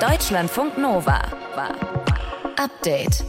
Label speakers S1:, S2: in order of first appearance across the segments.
S1: Deutschlandfunk Nova. Update.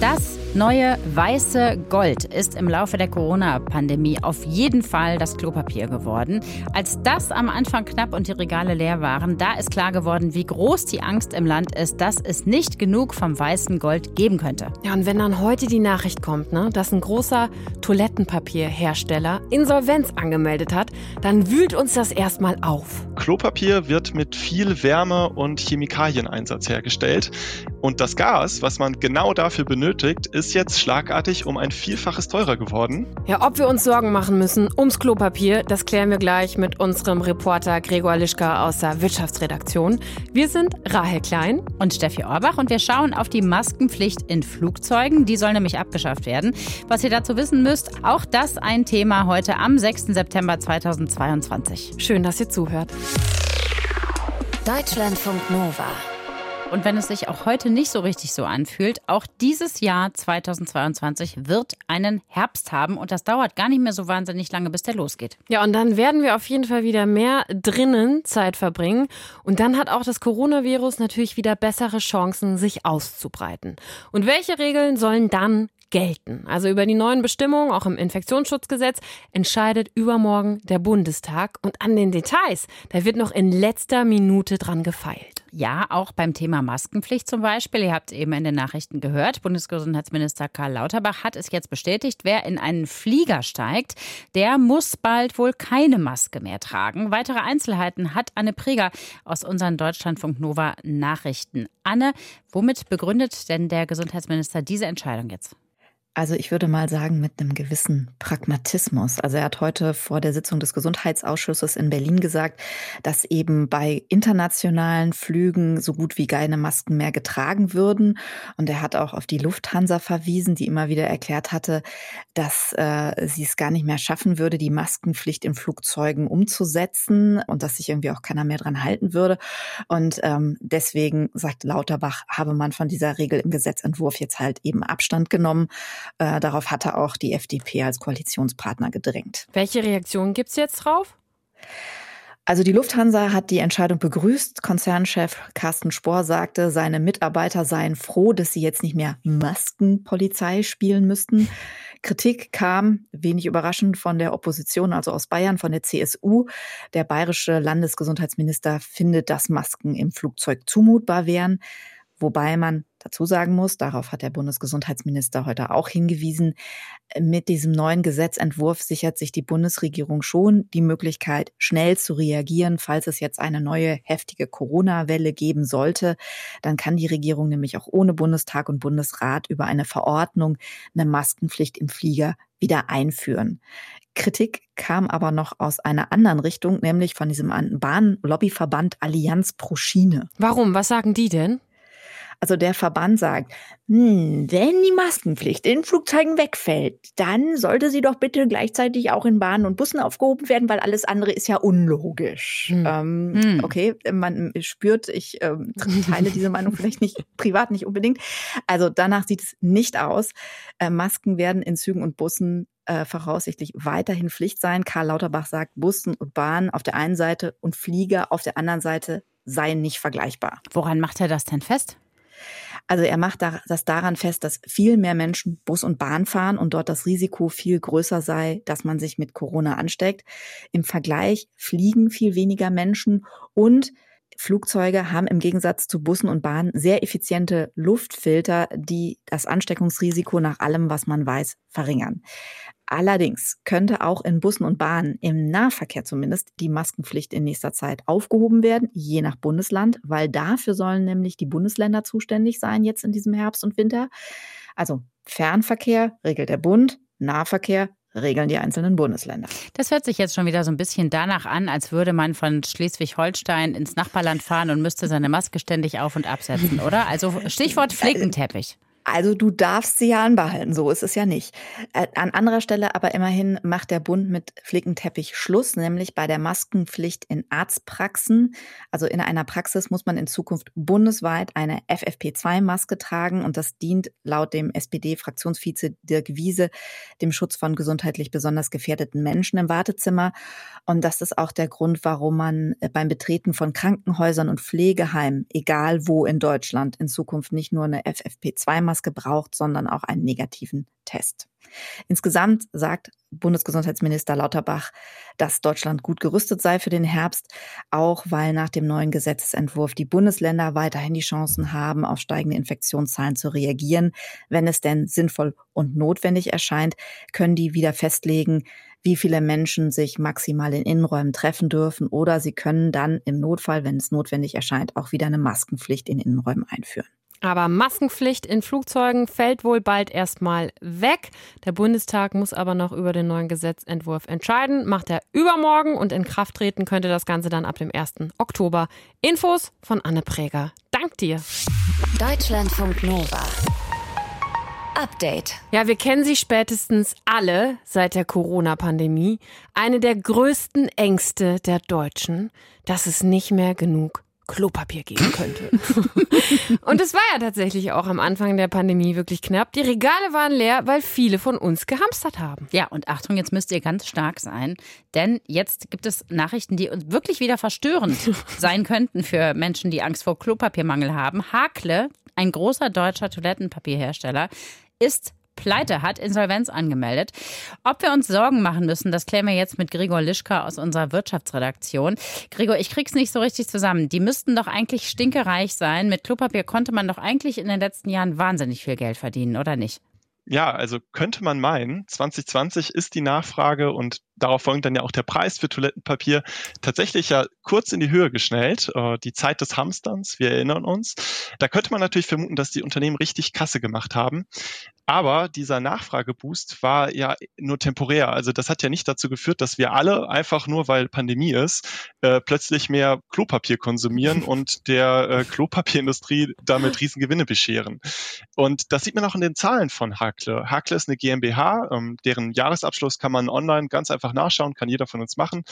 S2: Das neue weiße Gold ist im Laufe der Corona-Pandemie auf jeden Fall das Klopapier geworden. Als das am Anfang knapp und die Regale leer waren, da ist klar geworden, wie groß die Angst im Land ist, dass es nicht genug vom weißen Gold geben könnte.
S3: Ja, und wenn dann heute die Nachricht kommt, ne, dass ein großer Toilettenpapierhersteller Insolvenz angemeldet hat, dann wühlt uns das erstmal auf.
S4: Klopapier wird mit viel Wärme und Chemikalieneinsatz hergestellt. Und das Gas, was man genau dafür benötigt, ist jetzt schlagartig um ein Vielfaches teurer geworden.
S3: Ja, ob wir uns Sorgen machen müssen ums Klopapier, das klären wir gleich mit unserem Reporter Gregor Lischka aus der Wirtschaftsredaktion. Wir sind Rahel Klein
S2: und Steffi Orbach und wir schauen auf die Maskenpflicht in Flugzeugen. Die soll nämlich abgeschafft werden. Was ihr dazu wissen müsst, auch das ein Thema heute am 6. September 2022.
S3: Schön, dass ihr zuhört.
S1: Deutschlandfunk Nova.
S2: Und wenn es sich auch heute nicht so richtig so anfühlt, auch dieses Jahr 2022 wird einen Herbst haben und das dauert gar nicht mehr so wahnsinnig lange, bis der losgeht.
S3: Ja, und dann werden wir auf jeden Fall wieder mehr drinnen Zeit verbringen und dann hat auch das Coronavirus natürlich wieder bessere Chancen, sich auszubreiten. Und welche Regeln sollen dann gelten. Also über die neuen Bestimmungen, auch im Infektionsschutzgesetz, entscheidet übermorgen der Bundestag. Und an den Details, da wird noch in letzter Minute dran gefeilt.
S2: Ja, auch beim Thema Maskenpflicht zum Beispiel. Ihr habt eben in den Nachrichten gehört, Bundesgesundheitsminister Karl Lauterbach hat es jetzt bestätigt, wer in einen Flieger steigt, der muss bald wohl keine Maske mehr tragen. Weitere Einzelheiten hat Anne Preger aus unseren Deutschlandfunk Nova Nachrichten. Anne, womit begründet denn der Gesundheitsminister diese Entscheidung jetzt?
S5: Also ich würde mal sagen, mit einem gewissen Pragmatismus. Also er hat heute vor der Sitzung des Gesundheitsausschusses in Berlin gesagt, dass eben bei internationalen Flügen so gut wie keine Masken mehr getragen würden. Und er hat auch auf die Lufthansa verwiesen, die immer wieder erklärt hatte, dass äh, sie es gar nicht mehr schaffen würde, die Maskenpflicht in Flugzeugen umzusetzen und dass sich irgendwie auch keiner mehr dran halten würde. Und ähm, deswegen, sagt Lauterbach, habe man von dieser Regel im Gesetzentwurf jetzt halt eben Abstand genommen. Äh, darauf hatte auch die FDP als Koalitionspartner gedrängt.
S3: Welche Reaktionen gibt es jetzt drauf?
S5: Also die Lufthansa hat die Entscheidung begrüßt. Konzernchef Carsten Spohr sagte, seine Mitarbeiter seien froh, dass sie jetzt nicht mehr Maskenpolizei spielen müssten. Kritik kam, wenig überraschend, von der Opposition, also aus Bayern, von der CSU. Der bayerische Landesgesundheitsminister findet, dass Masken im Flugzeug zumutbar wären. Wobei man dazu sagen muss, darauf hat der Bundesgesundheitsminister heute auch hingewiesen, mit diesem neuen Gesetzentwurf sichert sich die Bundesregierung schon die Möglichkeit, schnell zu reagieren, falls es jetzt eine neue heftige Corona-Welle geben sollte. Dann kann die Regierung nämlich auch ohne Bundestag und Bundesrat über eine Verordnung eine Maskenpflicht im Flieger wieder einführen. Kritik kam aber noch aus einer anderen Richtung, nämlich von diesem Bahnlobbyverband Allianz pro Schiene.
S3: Warum? Was sagen die denn?
S5: Also der Verband sagt, hm, wenn die Maskenpflicht in Flugzeugen wegfällt, dann sollte sie doch bitte gleichzeitig auch in Bahnen und Bussen aufgehoben werden, weil alles andere ist ja unlogisch. Hm. Ähm, hm. Okay, man spürt, ich ähm, teile diese Meinung vielleicht nicht privat nicht unbedingt. Also danach sieht es nicht aus. Äh, Masken werden in Zügen und Bussen äh, voraussichtlich weiterhin Pflicht sein. Karl Lauterbach sagt, Bussen und Bahnen auf der einen Seite und Flieger auf der anderen Seite seien nicht vergleichbar.
S2: Woran macht er das denn fest?
S5: Also er macht das daran fest, dass viel mehr Menschen Bus und Bahn fahren und dort das Risiko viel größer sei, dass man sich mit Corona ansteckt. Im Vergleich fliegen viel weniger Menschen und Flugzeuge haben im Gegensatz zu Bussen und Bahnen sehr effiziente Luftfilter, die das Ansteckungsrisiko nach allem, was man weiß, verringern. Allerdings könnte auch in Bussen und Bahnen, im Nahverkehr zumindest, die Maskenpflicht in nächster Zeit aufgehoben werden, je nach Bundesland, weil dafür sollen nämlich die Bundesländer zuständig sein jetzt in diesem Herbst und Winter. Also Fernverkehr regelt der Bund, Nahverkehr regeln die einzelnen Bundesländer.
S2: Das hört sich jetzt schon wieder so ein bisschen danach an, als würde man von Schleswig-Holstein ins Nachbarland fahren und müsste seine Maske ständig auf und absetzen, oder? Also Stichwort Flickenteppich.
S5: Also du darfst sie ja anbehalten, so ist es ja nicht. Äh, an anderer Stelle aber immerhin macht der Bund mit Flickenteppich Schluss, nämlich bei der Maskenpflicht in Arztpraxen. Also in einer Praxis muss man in Zukunft bundesweit eine FFP2-Maske tragen und das dient laut dem SPD-Fraktionsvize Dirk Wiese dem Schutz von gesundheitlich besonders gefährdeten Menschen im Wartezimmer. Und das ist auch der Grund, warum man äh, beim Betreten von Krankenhäusern und Pflegeheimen, egal wo in Deutschland, in Zukunft nicht nur eine FFP2-Maske Maske braucht, sondern auch einen negativen Test. Insgesamt sagt Bundesgesundheitsminister Lauterbach, dass Deutschland gut gerüstet sei für den Herbst, auch weil nach dem neuen Gesetzentwurf die Bundesländer weiterhin die Chancen haben, auf steigende Infektionszahlen zu reagieren. Wenn es denn sinnvoll und notwendig erscheint, können die wieder festlegen, wie viele Menschen sich maximal in Innenräumen treffen dürfen oder sie können dann im Notfall, wenn es notwendig erscheint, auch wieder eine Maskenpflicht in Innenräumen einführen.
S3: Aber Maskenpflicht in Flugzeugen fällt wohl bald erstmal weg. Der Bundestag muss aber noch über den neuen Gesetzentwurf entscheiden. Macht er übermorgen und in Kraft treten könnte das Ganze dann ab dem 1. Oktober. Infos von Anne Präger. Dank dir.
S1: Deutschlandfunk Nova. Update.
S3: Ja, wir kennen sie spätestens alle seit der Corona-Pandemie. Eine der größten Ängste der Deutschen, dass es nicht mehr genug Klopapier geben könnte. und es war ja tatsächlich auch am Anfang der Pandemie wirklich knapp. Die Regale waren leer, weil viele von uns gehamstert haben.
S2: Ja, und Achtung, jetzt müsst ihr ganz stark sein, denn jetzt gibt es Nachrichten, die uns wirklich wieder verstörend sein könnten für Menschen, die Angst vor Klopapiermangel haben. Hakle, ein großer deutscher Toilettenpapierhersteller, ist pleite, hat Insolvenz angemeldet. Ob wir uns Sorgen machen müssen, das klären wir jetzt mit Gregor Lischka aus unserer Wirtschaftsredaktion. Gregor, ich krieg's nicht so richtig zusammen. Die müssten doch eigentlich stinkereich sein. Mit Klopapier konnte man doch eigentlich in den letzten Jahren wahnsinnig viel Geld verdienen, oder nicht?
S4: Ja, also könnte man meinen, 2020 ist die Nachfrage und darauf folgt dann ja auch der Preis für Toilettenpapier tatsächlich ja kurz in die Höhe geschnellt. Äh, die Zeit des Hamsterns, wir erinnern uns. Da könnte man natürlich vermuten, dass die Unternehmen richtig Kasse gemacht haben. Aber dieser Nachfrageboost war ja nur temporär. Also das hat ja nicht dazu geführt, dass wir alle einfach nur, weil Pandemie ist, äh, plötzlich mehr Klopapier konsumieren und der äh, Klopapierindustrie damit Riesengewinne bescheren. Und das sieht man auch in den Zahlen von Hakle. Hakle ist eine GmbH, ähm, deren Jahresabschluss kann man online ganz einfach nachschauen, kann jeder von uns machen.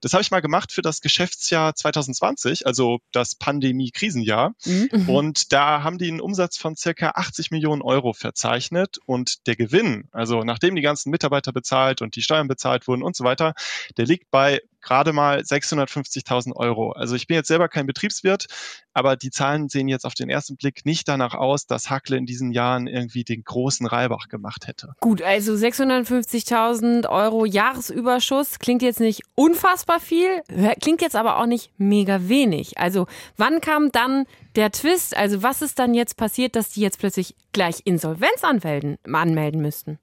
S4: Das habe ich mal gemacht für das Geschäftsjahr 2020, also das Pandemie-Krisenjahr. Mhm. Und da haben die einen Umsatz von circa 80 Millionen Euro verzeichnet und der Gewinn, also nachdem die ganzen Mitarbeiter bezahlt und die Steuern bezahlt wurden und so weiter, der liegt bei gerade mal 650.000 Euro. Also ich bin jetzt selber kein Betriebswirt, aber die Zahlen sehen jetzt auf den ersten Blick nicht danach aus, dass Hackle in diesen Jahren irgendwie den großen Reibach gemacht hätte.
S3: Gut, also 650.000 Euro Jahresüberschuss klingt jetzt nicht unfassbar viel, klingt jetzt aber auch nicht mega wenig. Also wann kam dann der Twist? Also was ist dann jetzt passiert, dass die jetzt plötzlich gleich Insolvenz anmelden, anmelden müssten?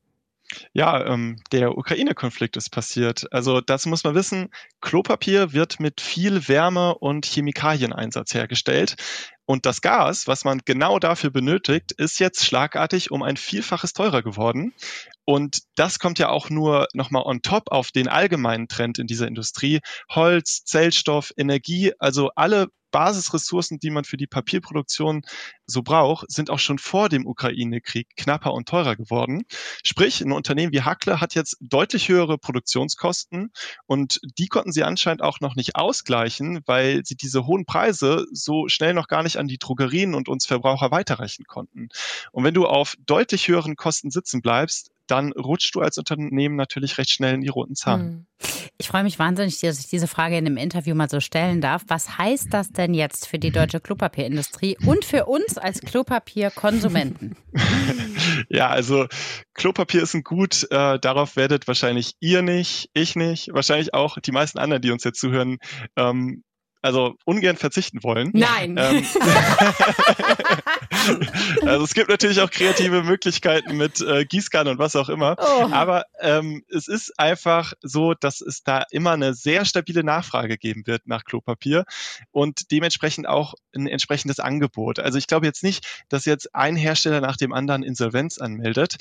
S4: Ja, ähm, der Ukraine-Konflikt ist passiert. Also das muss man wissen, Klopapier wird mit viel Wärme und Chemikalieneinsatz hergestellt. Und das Gas, was man genau dafür benötigt, ist jetzt schlagartig um ein Vielfaches teurer geworden. Und das kommt ja auch nur nochmal on top auf den allgemeinen Trend in dieser Industrie. Holz, Zellstoff, Energie, also alle Basisressourcen, die man für die Papierproduktion so braucht, sind auch schon vor dem Ukraine-Krieg knapper und teurer geworden. Sprich, ein Unternehmen wie Hackle hat jetzt deutlich höhere Produktionskosten und die konnten sie anscheinend auch noch nicht ausgleichen, weil sie diese hohen Preise so schnell noch gar nicht an die Drogerien und uns Verbraucher weiterreichen konnten. Und wenn du auf deutlich höheren Kosten sitzen bleibst, dann rutschst du als Unternehmen natürlich recht schnell in die roten Zahlen.
S2: Hm. Ich freue mich wahnsinnig, dass ich diese Frage in dem Interview mal so stellen darf. Was heißt das denn jetzt für die deutsche Klopapierindustrie und für uns als Klopapierkonsumenten?
S4: ja, also Klopapier ist ein Gut, äh, darauf werdet wahrscheinlich ihr nicht, ich nicht, wahrscheinlich auch die meisten anderen, die uns jetzt zuhören, ähm, also ungern verzichten wollen.
S3: Nein. Ähm,
S4: also es gibt natürlich auch kreative Möglichkeiten mit äh, Gießkanne und was auch immer. Oh. Aber ähm, es ist einfach so, dass es da immer eine sehr stabile Nachfrage geben wird nach Klopapier und dementsprechend auch ein entsprechendes Angebot. Also ich glaube jetzt nicht, dass jetzt ein Hersteller nach dem anderen Insolvenz anmeldet.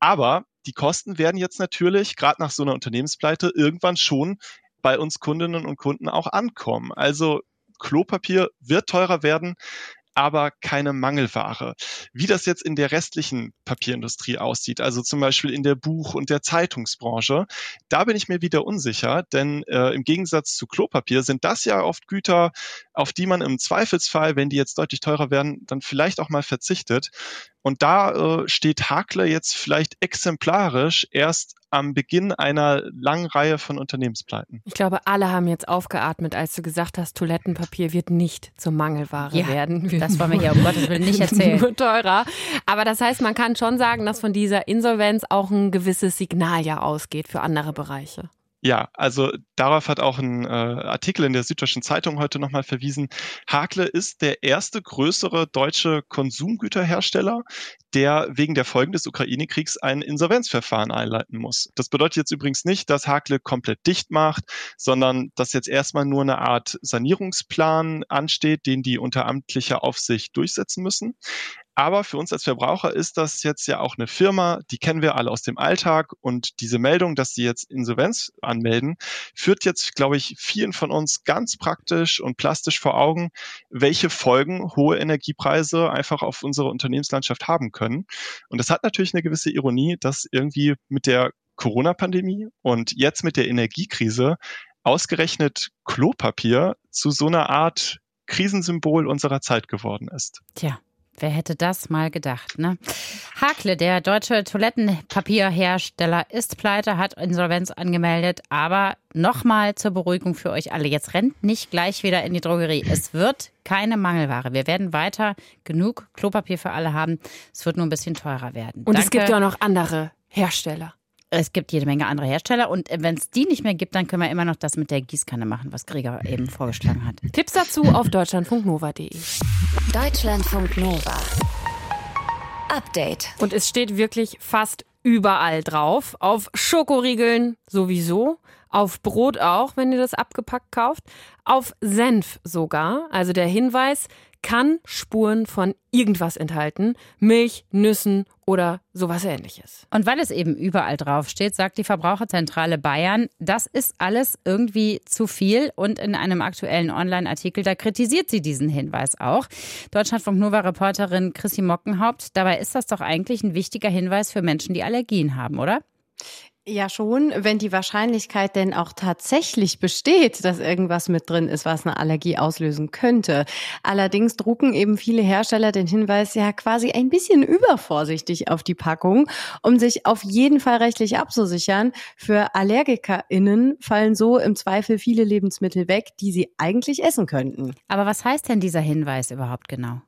S4: Aber die Kosten werden jetzt natürlich, gerade nach so einer Unternehmenspleite, irgendwann schon bei uns Kundinnen und Kunden auch ankommen. Also Klopapier wird teurer werden. aber keine Mangelware. Wie das jetzt in der restlichen Papierindustrie aussieht, also zum Beispiel in der Buch- und der Zeitungsbranche, da bin ich mir wieder unsicher, denn äh, im Gegensatz zu Klopapier sind das ja oft Güter, auf die man im Zweifelsfall, wenn die jetzt deutlich teurer werden, dann vielleicht auch mal verzichtet. Und da äh, steht Hakle jetzt vielleicht exemplarisch erst am Beginn einer langen Reihe von Unternehmenspleiten.
S3: Ich glaube, alle haben jetzt aufgeatmet, als du gesagt hast, Toilettenpapier wird nicht zur Mangelware ja, werden.
S2: Das wollen wir hier um Gottes Willen nicht erzählen.
S3: Nur teurer. Aber das heißt, man kann schon sagen, dass von dieser Insolvenz auch ein gewisses Signal ja ausgeht für andere Bereiche.
S4: Ja, also darauf hat auch ein äh, Artikel in der Süddeutschen Zeitung heute nochmal verwiesen. Hakle ist der erste größere deutsche Konsumgüterhersteller, der wegen der Folgen des Ukraine-Kriegs ein Insolvenzverfahren einleiten muss. Das bedeutet jetzt übrigens nicht, dass Hakle komplett dicht macht, sondern dass jetzt erstmal nur eine Art Sanierungsplan ansteht, den die unter amtlicher Aufsicht durchsetzen müssen. Aber für uns als Verbraucher ist das jetzt ja auch eine Firma, die kennen wir alle aus dem Alltag und diese Meldung, dass sie jetzt Insolvenz anmelden, führt jetzt, glaube ich, vielen von uns ganz praktisch und plastisch vor Augen, welche Folgen hohe Energiepreise einfach auf unsere Unternehmenslandschaft haben können. Und das hat natürlich eine gewisse Ironie, dass irgendwie mit der Corona-Pandemie und jetzt mit der Energiekrise ausgerechnet Klopapier zu so einer Art Krisensymbol unserer Zeit geworden ist.
S2: Tja, Wer hätte das mal gedacht, ne? Hakle, der deutsche Toilettenpapierhersteller, ist pleite, hat Insolvenz angemeldet, aber nochmal zur Beruhigung für euch alle. Jetzt rennt nicht gleich wieder in die Drogerie. Es wird keine Mangelware. Wir werden weiter genug Klopapier für alle haben. Es wird nur ein bisschen teurer werden.
S3: Und Danke. es gibt ja auch noch andere Hersteller.
S2: Es gibt jede Menge andere Hersteller und wenn es die nicht mehr gibt, dann können wir immer noch das mit der Gießkanne machen, was Gregor eben vorgeschlagen hat.
S3: Tipps dazu auf deutschlandfunknova.de.
S1: Deutschlandfunk Nova. Update.
S3: Und es steht wirklich fast überall drauf. Auf Schokoriegeln sowieso. Auf Brot auch, wenn ihr das abgepackt kauft. Auf Senf sogar. Also der Hinweis, kann Spuren von irgendwas enthalten. Milch, Nüssen oder sowas ähnliches.
S2: Und weil es eben überall draufsteht, sagt die Verbraucherzentrale Bayern, das ist alles irgendwie zu viel. Und in einem aktuellen Online-Artikel, da kritisiert sie diesen Hinweis auch. Deutschlandfunk Nova-Reporterin Chrissy Mockenhaupt, dabei ist das doch eigentlich ein wichtiger Hinweis für Menschen, die Allergien haben, oder?
S6: Ja, schon, wenn die Wahrscheinlichkeit denn auch tatsächlich besteht, dass irgendwas mit drin ist, was eine Allergie auslösen könnte. Allerdings drucken eben viele Hersteller den Hinweis ja quasi ein bisschen übervorsichtig auf die Packung, um sich auf jeden Fall rechtlich abzusichern. Für AllergikerInnen fallen so im Zweifel viele Lebensmittel weg, die sie eigentlich essen könnten.
S2: Aber was heißt denn dieser Hinweis überhaupt genau?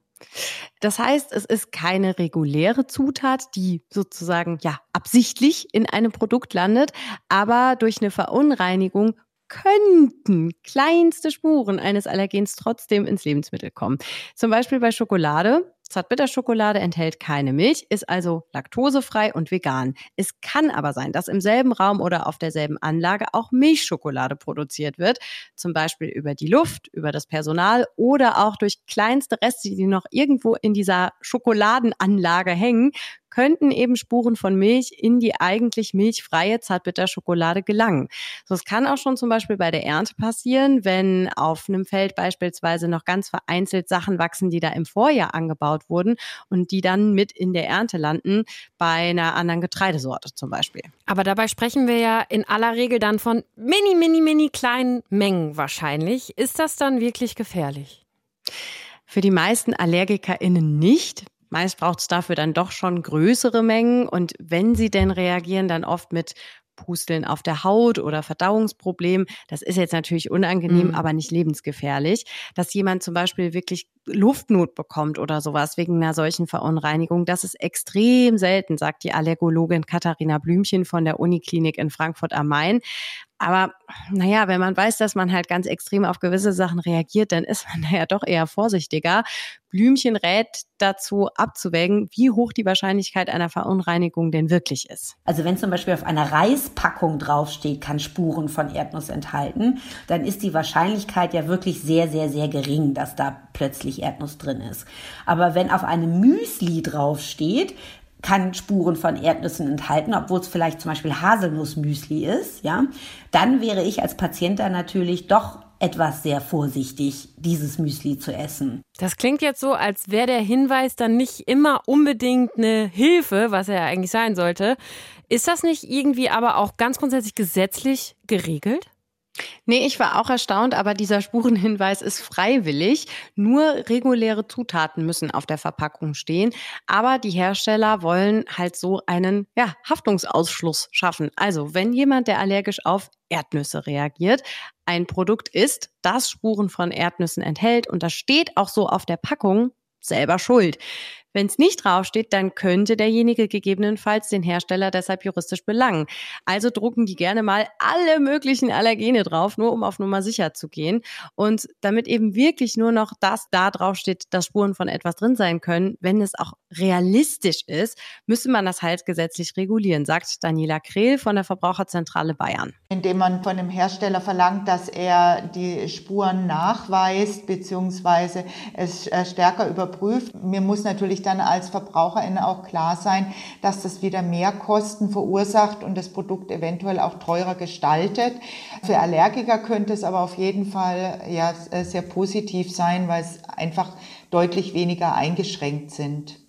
S6: Das heißt, es ist keine reguläre Zutat, die sozusagen ja absichtlich in einem Produkt landet, aber durch eine Verunreinigung könnten kleinste Spuren eines Allergens trotzdem ins Lebensmittel kommen. Zum Beispiel bei Schokolade. Zartbitterschokolade enthält keine Milch, ist also laktosefrei und vegan. Es kann aber sein, dass im selben Raum oder auf derselben Anlage auch Milchschokolade produziert wird, zum Beispiel über die Luft, über das Personal oder auch durch kleinste Reste, die noch irgendwo in dieser Schokoladenanlage hängen, könnten eben Spuren von Milch in die eigentlich milchfreie Zartbitterschokolade gelangen. So, es kann auch schon zum Beispiel bei der Ernte passieren, wenn auf einem Feld beispielsweise noch ganz vereinzelt Sachen wachsen, die da im Vorjahr angebaut wurden und die dann mit in der Ernte landen, bei einer anderen Getreidesorte zum Beispiel.
S3: Aber dabei sprechen wir ja in aller Regel dann von mini, mini, mini kleinen Mengen wahrscheinlich. Ist das dann wirklich gefährlich?
S6: Für die meisten AllergikerInnen nicht. Meist braucht es dafür dann doch schon größere Mengen und wenn sie denn reagieren, dann oft mit Pusteln auf der Haut oder Verdauungsproblem. Das ist jetzt natürlich unangenehm, mhm. aber nicht lebensgefährlich. Dass jemand zum Beispiel wirklich Luftnot bekommt oder sowas wegen einer solchen Verunreinigung, das ist extrem selten, sagt die Allergologin Katharina Blümchen von der Uniklinik in Frankfurt am Main. Aber naja, wenn man weiß, dass man halt ganz extrem auf gewisse Sachen reagiert, dann ist man ja doch eher vorsichtiger. Blümchen rät dazu abzuwägen, wie hoch die Wahrscheinlichkeit einer Verunreinigung denn wirklich ist.
S7: Also wenn zum Beispiel auf einer Reispackung draufsteht, kann Spuren von Erdnuss enthalten, dann ist die Wahrscheinlichkeit ja wirklich sehr, sehr, sehr gering, dass da plötzlich Erdnuss drin ist. Aber wenn auf einem Müsli draufsteht, kann Spuren von Erdnüssen enthalten, obwohl es vielleicht zum Beispiel Haselnussmüsli ist, ja, dann wäre ich als Patient da natürlich doch etwas sehr vorsichtig, dieses Müsli zu essen.
S3: Das klingt jetzt so, als wäre der Hinweis dann nicht immer unbedingt eine Hilfe, was er ja eigentlich sein sollte. Ist das nicht irgendwie aber auch ganz grundsätzlich gesetzlich geregelt?
S6: Nee, ich war auch erstaunt, aber dieser Spurenhinweis ist freiwillig. Nur reguläre Zutaten müssen auf der Verpackung stehen. Aber die Hersteller wollen halt so einen ja, Haftungsausschluss schaffen. Also, wenn jemand, der allergisch auf Erdnüsse reagiert, ein Produkt ist, das Spuren von Erdnüssen enthält und das steht auch so auf der Packung, selber schuld. Wenn es nicht draufsteht, dann könnte derjenige gegebenenfalls den Hersteller deshalb juristisch belangen. Also drucken die gerne mal alle möglichen Allergene drauf, nur um auf Nummer sicher zu gehen. Und damit eben wirklich nur noch das da draufsteht, dass Spuren von etwas drin sein können, wenn es auch realistisch ist, müsste man das halt gesetzlich regulieren, sagt Daniela Krehl von der Verbraucherzentrale Bayern.
S8: Indem man von dem Hersteller verlangt, dass er die Spuren nachweist bzw. es äh, stärker überprüft. Mir muss natürlich dann als Verbraucherin auch klar sein, dass das wieder mehr Kosten verursacht und das Produkt eventuell auch teurer gestaltet. Für Allergiker könnte es aber auf jeden Fall ja sehr positiv sein, weil es einfach deutlich weniger eingeschränkt sind.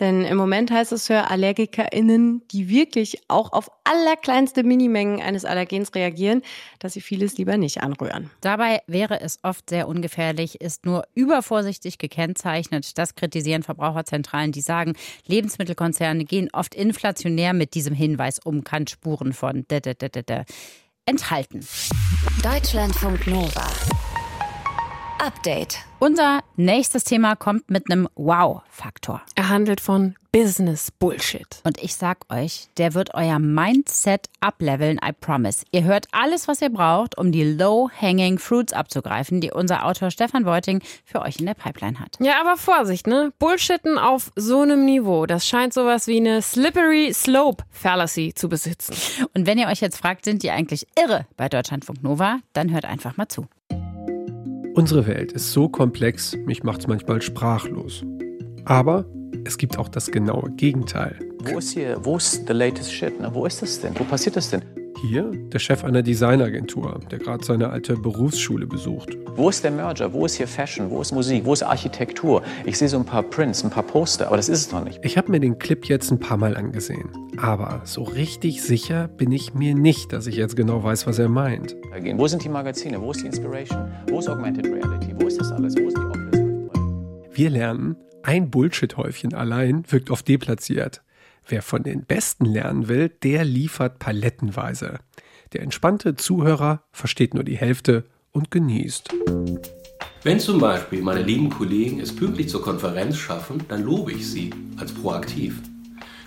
S6: Denn im Moment heißt es für AllergikerInnen, die wirklich auch auf allerkleinste Minimengen eines Allergens reagieren, dass sie vieles lieber nicht anrühren.
S2: Dabei wäre es oft sehr ungefährlich, ist nur übervorsichtig gekennzeichnet. Das kritisieren Verbraucherzentralen, die sagen, Lebensmittelkonzerne gehen oft inflationär mit diesem Hinweis um, kann Spuren von enthalten.
S1: Deutschlandfunk Nova. Update.
S2: Unser nächstes Thema kommt mit einem Wow-Faktor.
S3: Er handelt von Business Bullshit.
S2: Und ich sag euch, der wird euer Mindset upleveln, I promise. Ihr hört alles, was ihr braucht, um die low-hanging fruits abzugreifen, die unser Autor Stefan Beuting für euch in der Pipeline hat.
S3: Ja, aber Vorsicht, ne? Bullshitten auf so einem Niveau, das scheint sowas wie eine slippery slope fallacy zu besitzen.
S2: Und wenn ihr euch jetzt fragt, sind die eigentlich irre bei Deutschlandfunk Nova, dann hört einfach mal zu.
S9: Unsere Welt ist so komplex, mich macht es manchmal sprachlos. Aber es gibt auch das genaue Gegenteil.
S10: Wo ist hier, wo ist the latest shit? Ne? Wo ist das denn? Wo passiert das denn?
S9: Hier der Chef einer Designagentur, der gerade seine alte Berufsschule besucht.
S10: Wo ist der Merger? Wo ist hier Fashion? Wo ist Musik? Wo ist Architektur? Ich sehe so ein paar Prints, ein paar Poster, aber das ist es noch nicht.
S9: Ich habe mir den Clip jetzt ein paar Mal angesehen. Aber so richtig sicher bin ich mir nicht, dass ich jetzt genau weiß, was er meint.
S10: Wo sind die Magazine? Wo ist die Inspiration? Wo ist Augmented Reality? Wo ist das alles? Wo ist die Oculus?
S9: Wir lernen, ein Bullshit-Häufchen allein wirkt oft deplatziert. Wer von den Besten lernen will, der liefert palettenweise. Der entspannte Zuhörer versteht nur die Hälfte und genießt.
S11: Wenn zum Beispiel meine lieben Kollegen es pünktlich zur Konferenz schaffen, dann lobe ich sie als proaktiv.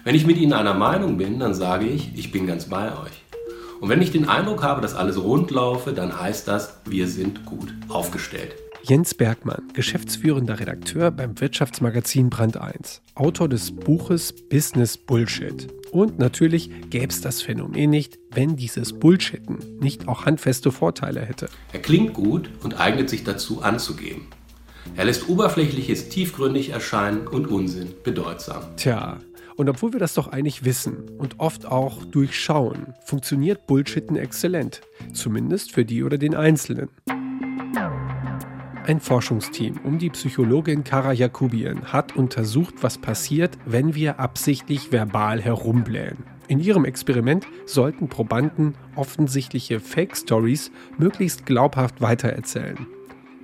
S11: Wenn ich mit ihnen einer Meinung bin, dann sage ich, ich bin ganz bei euch. Und wenn ich den Eindruck habe, dass alles rund laufe, dann heißt das, wir sind gut aufgestellt.
S9: Jens Bergmann, geschäftsführender Redakteur beim Wirtschaftsmagazin Brand 1, Autor des Buches Business Bullshit. Und natürlich gäbe es das Phänomen nicht, wenn dieses Bullshitten nicht auch handfeste Vorteile hätte.
S11: Er klingt gut und eignet sich dazu anzugeben. Er lässt Oberflächliches tiefgründig erscheinen und Unsinn bedeutsam.
S9: Tja, und obwohl wir das doch eigentlich wissen und oft auch durchschauen, funktioniert Bullshitten exzellent. Zumindest für die oder den Einzelnen. Ein Forschungsteam um die Psychologin Kara Jakubian hat untersucht, was passiert, wenn wir absichtlich verbal herumblähen. In ihrem Experiment sollten Probanden offensichtliche Fake-Stories möglichst glaubhaft weitererzählen.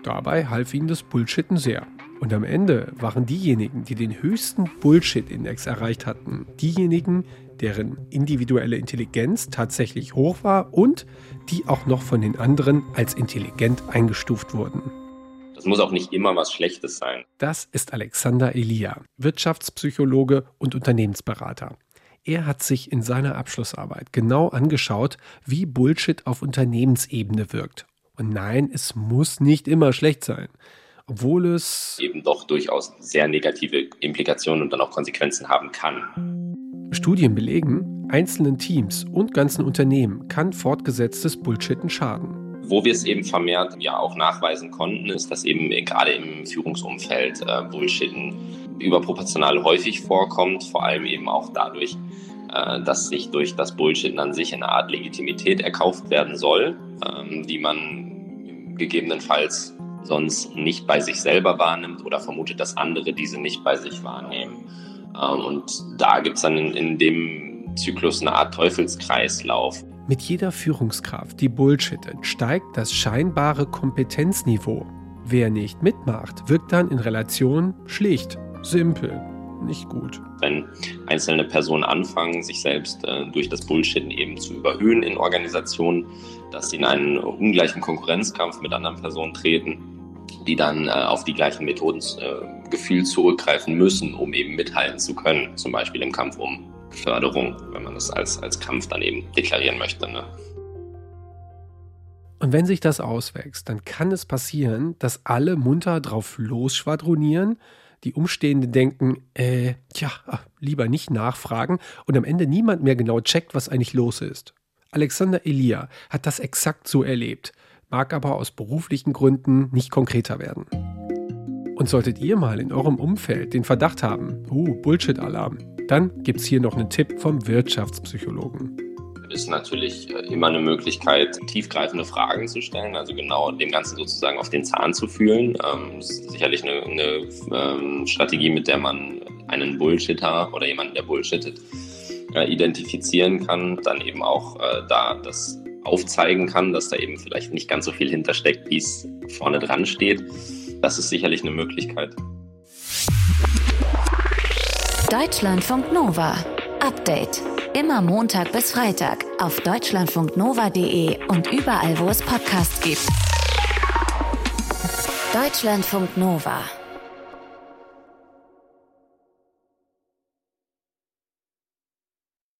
S9: Dabei half ihnen das Bullshitten sehr. Und am Ende waren diejenigen, die den höchsten Bullshit-Index erreicht hatten, diejenigen, deren individuelle Intelligenz tatsächlich hoch war und die auch noch von den anderen als intelligent eingestuft wurden.
S12: Das muss auch nicht immer was Schlechtes sein.
S9: Das ist Alexander Elia, Wirtschaftspsychologe und Unternehmensberater. Er hat sich in seiner Abschlussarbeit genau angeschaut, wie Bullshit auf Unternehmensebene wirkt. Und nein, es muss nicht immer schlecht sein. Obwohl es
S12: eben doch durchaus sehr negative Implikationen und dann auch Konsequenzen haben kann.
S9: Studien belegen, einzelnen Teams und ganzen Unternehmen kann fortgesetztes Bullshitten schaden.
S12: Wo wir es eben vermehrt ja auch nachweisen konnten, ist, dass eben gerade im Führungsumfeld äh, Bullshitten überproportional häufig vorkommt, vor allem eben auch dadurch, äh, dass sich durch das Bullshitten an sich eine Art Legitimität erkauft werden soll, ähm, die man gegebenenfalls sonst nicht bei sich selber wahrnimmt oder vermutet, dass andere diese nicht bei sich wahrnehmen. Ähm, und da gibt es dann in, in dem Zyklus eine Art Teufelskreislauf.
S9: Mit jeder Führungskraft, die bullshittet, steigt das scheinbare Kompetenzniveau. Wer nicht mitmacht, wirkt dann in Relation schlicht, simpel, nicht gut.
S12: Wenn einzelne Personen anfangen, sich selbst äh, durch das Bullshitten eben zu überhöhen in Organisationen, dass sie in einen ungleichen Konkurrenzkampf mit anderen Personen treten, die dann äh, auf die gleichen Methoden äh, gefühlt zurückgreifen müssen, um eben mithalten zu können, zum Beispiel im Kampf um Förderung, wenn man das als, als Kampf dann eben deklarieren möchte. Ne?
S9: Und wenn sich das auswächst, dann kann es passieren, dass alle munter drauf losschwadronieren, die Umstehenden denken, äh, tja, lieber nicht nachfragen und am Ende niemand mehr genau checkt, was eigentlich los ist. Alexander Elia hat das exakt so erlebt, mag aber aus beruflichen Gründen nicht konkreter werden. Und solltet ihr mal in eurem Umfeld den Verdacht haben, uh, Bullshit-Alarm, dann gibt's hier noch einen Tipp vom Wirtschaftspsychologen
S12: ist natürlich äh, immer eine Möglichkeit, tiefgreifende Fragen zu stellen, also genau dem Ganzen sozusagen auf den Zahn zu fühlen. Ähm, ist sicherlich eine, eine ähm, Strategie, mit der man einen Bullshitter oder jemanden, der bullshittet, äh, identifizieren kann, dann eben auch äh, da das aufzeigen kann, dass da eben vielleicht nicht ganz so viel hintersteckt, wie es vorne dran steht. Das ist sicherlich eine Möglichkeit.
S1: Deutschlandfunk Nova. Update. Immer Montag bis Freitag auf deutschlandfunknova.de und überall, wo es Podcasts gibt. Deutschlandfunk Nova.